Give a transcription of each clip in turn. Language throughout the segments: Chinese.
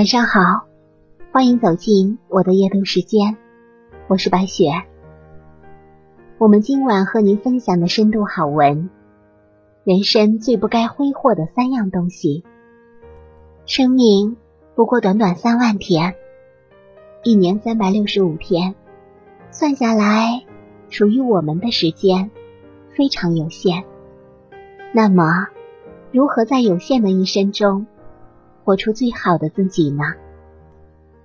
晚上好，欢迎走进我的夜读时间，我是白雪。我们今晚和您分享的深度好文：人生最不该挥霍的三样东西。生命不过短短三万天，一年三百六十五天，算下来，属于我们的时间非常有限。那么，如何在有限的一生中？活出最好的自己呢？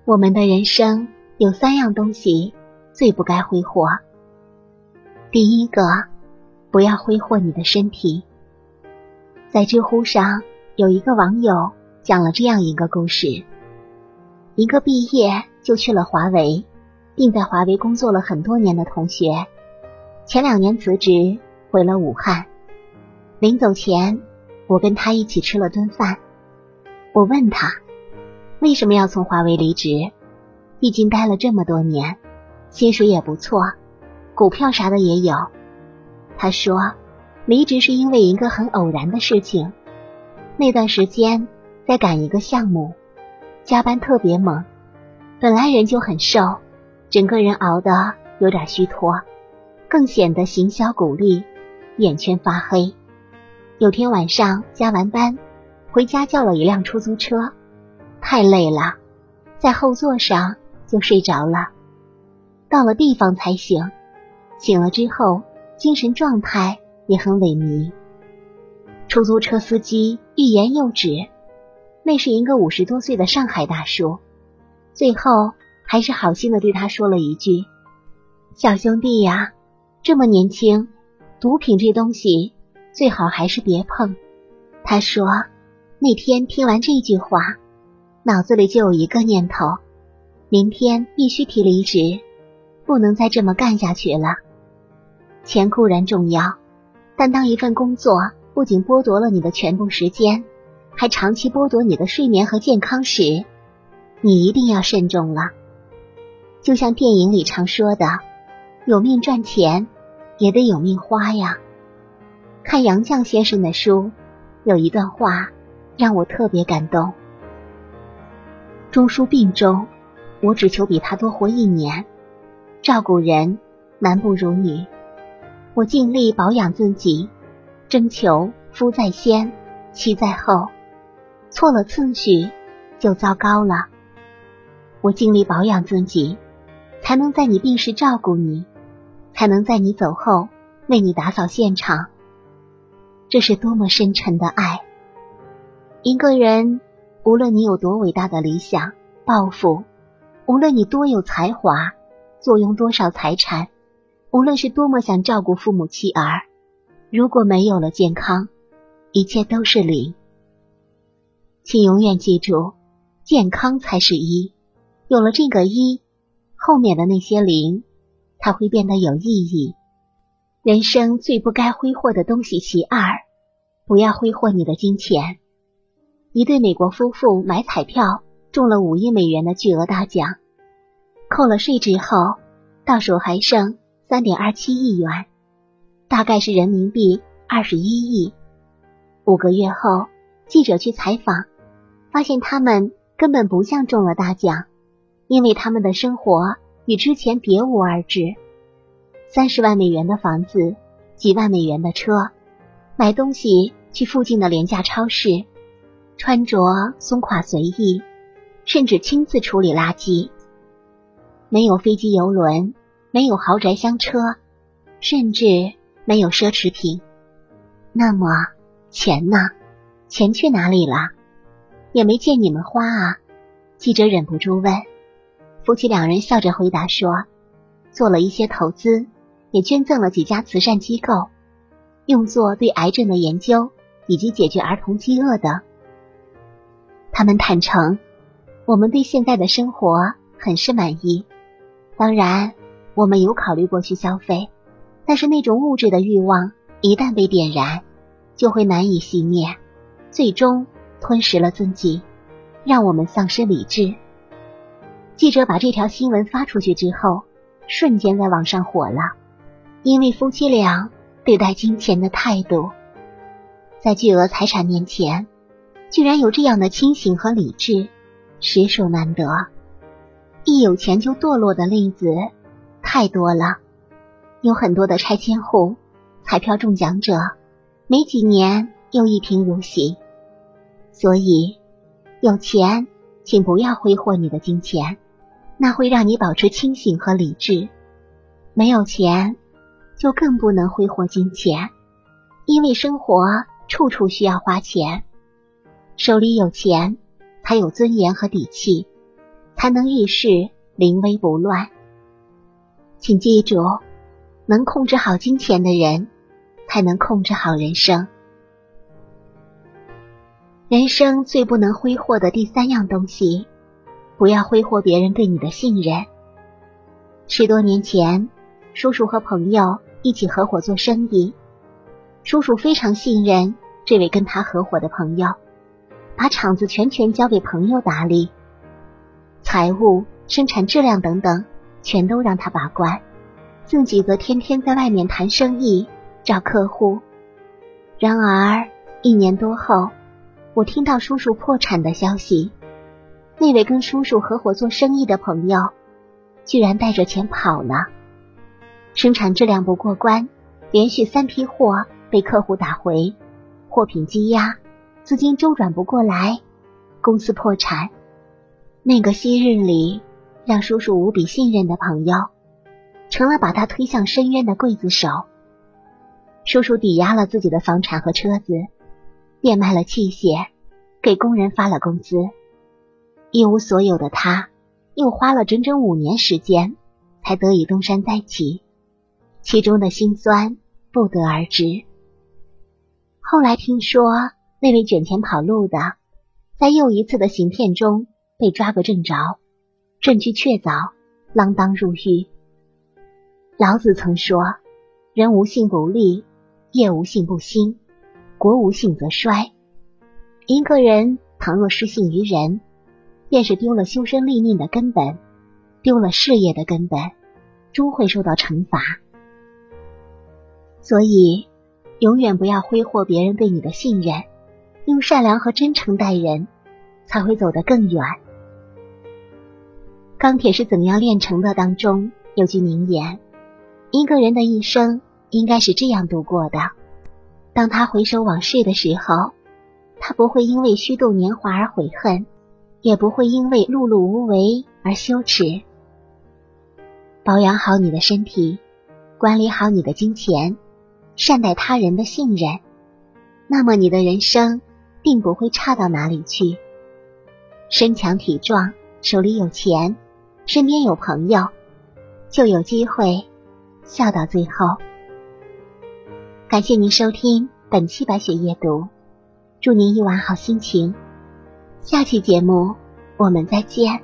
我们的人生有三样东西最不该挥霍。第一个，不要挥霍你的身体。在知乎上有一个网友讲了这样一个故事：一个毕业就去了华为，并在华为工作了很多年的同学，前两年辞职回了武汉。临走前，我跟他一起吃了顿饭。我问他为什么要从华为离职？毕竟待了这么多年，薪水也不错，股票啥的也有。他说，离职是因为一个很偶然的事情。那段时间在赶一个项目，加班特别猛，本来人就很瘦，整个人熬得有点虚脱，更显得形销骨立，眼圈发黑。有天晚上加完班。回家叫了一辆出租车，太累了，在后座上就睡着了。到了地方才醒，醒了之后精神状态也很萎靡。出租车司机欲言又止，那是一个五十多岁的上海大叔，最后还是好心的对他说了一句：“小兄弟呀，这么年轻，毒品这东西最好还是别碰。”他说。那天听完这句话，脑子里就有一个念头：明天必须提离职，不能再这么干下去了。钱固然重要，但当一份工作不仅剥夺了你的全部时间，还长期剥夺你的睡眠和健康时，你一定要慎重了。就像电影里常说的：“有命赚钱，也得有命花呀。”看杨绛先生的书，有一段话。让我特别感动。钟书病中，我只求比他多活一年。照顾人，男不如女。我尽力保养自己，征求夫在先，妻在后。错了次序，就糟糕了。我尽力保养自己，才能在你病时照顾你，才能在你走后为你打扫现场。这是多么深沉的爱！一个人，无论你有多伟大的理想、抱负，无论你多有才华，坐拥多少财产，无论是多么想照顾父母妻儿，如果没有了健康，一切都是零。请永远记住，健康才是一。有了这个一，后面的那些零，它会变得有意义。人生最不该挥霍的东西其二，不要挥霍你的金钱。一对美国夫妇买彩票中了五亿美元的巨额大奖，扣了税之后，到手还剩三点二七亿元，大概是人民币二十一亿。五个月后，记者去采访，发现他们根本不像中了大奖，因为他们的生活与之前别无二致：三十万美元的房子，几万美元的车，买东西去附近的廉价超市。穿着松垮随意，甚至亲自处理垃圾。没有飞机游轮，没有豪宅香车，甚至没有奢侈品。那么钱呢？钱去哪里了？也没见你们花啊！记者忍不住问。夫妻两人笑着回答说：“做了一些投资，也捐赠了几家慈善机构，用作对癌症的研究以及解决儿童饥饿等。”他们坦诚，我们对现在的生活很是满意。当然，我们有考虑过去消费，但是那种物质的欲望一旦被点燃，就会难以熄灭，最终吞噬了自己，让我们丧失理智。记者把这条新闻发出去之后，瞬间在网上火了，因为夫妻俩对待金钱的态度，在巨额财产面前。居然有这样的清醒和理智，实属难得。一有钱就堕落的例子太多了，有很多的拆迁户，彩票中奖者，没几年又一贫如洗。所以，有钱，请不要挥霍你的金钱，那会让你保持清醒和理智；没有钱，就更不能挥霍金钱，因为生活处处需要花钱。手里有钱，才有尊严和底气，才能遇事临危不乱。请记住，能控制好金钱的人，才能控制好人生。人生最不能挥霍的第三样东西，不要挥霍别人对你的信任。十多年前，叔叔和朋友一起合伙做生意，叔叔非常信任这位跟他合伙的朋友。把厂子全权交给朋友打理，财务、生产质量等等，全都让他把关，自己则天天在外面谈生意、找客户。然而一年多后，我听到叔叔破产的消息，那位跟叔叔合伙做生意的朋友，居然带着钱跑了，生产质量不过关，连续三批货被客户打回，货品积压。资金周转不过来，公司破产。那个昔日里让叔叔无比信任的朋友，成了把他推向深渊的刽子手。叔叔抵押了自己的房产和车子，变卖了器械，给工人发了工资。一无所有的他，又花了整整五年时间，才得以东山再起，其中的辛酸不得而知。后来听说。那位卷钱跑路的，在又一次的行骗中被抓个正着，证据确凿，锒铛入狱。老子曾说：“人无信不立，业无信不兴，国无信则衰。”一个人倘若失信于人，便是丢了修身立命的根本，丢了事业的根本，终会受到惩罚。所以，永远不要挥霍别人对你的信任。用善良和真诚待人，才会走得更远。钢铁是怎样炼成的？当中有句名言：一个人的一生应该是这样度过的。当他回首往事的时候，他不会因为虚度年华而悔恨，也不会因为碌碌无为而羞耻。保养好你的身体，管理好你的金钱，善待他人的信任，那么你的人生。并不会差到哪里去。身强体壮，手里有钱，身边有朋友，就有机会笑到最后。感谢您收听本期白雪夜读，祝您一晚好心情。下期节目我们再见。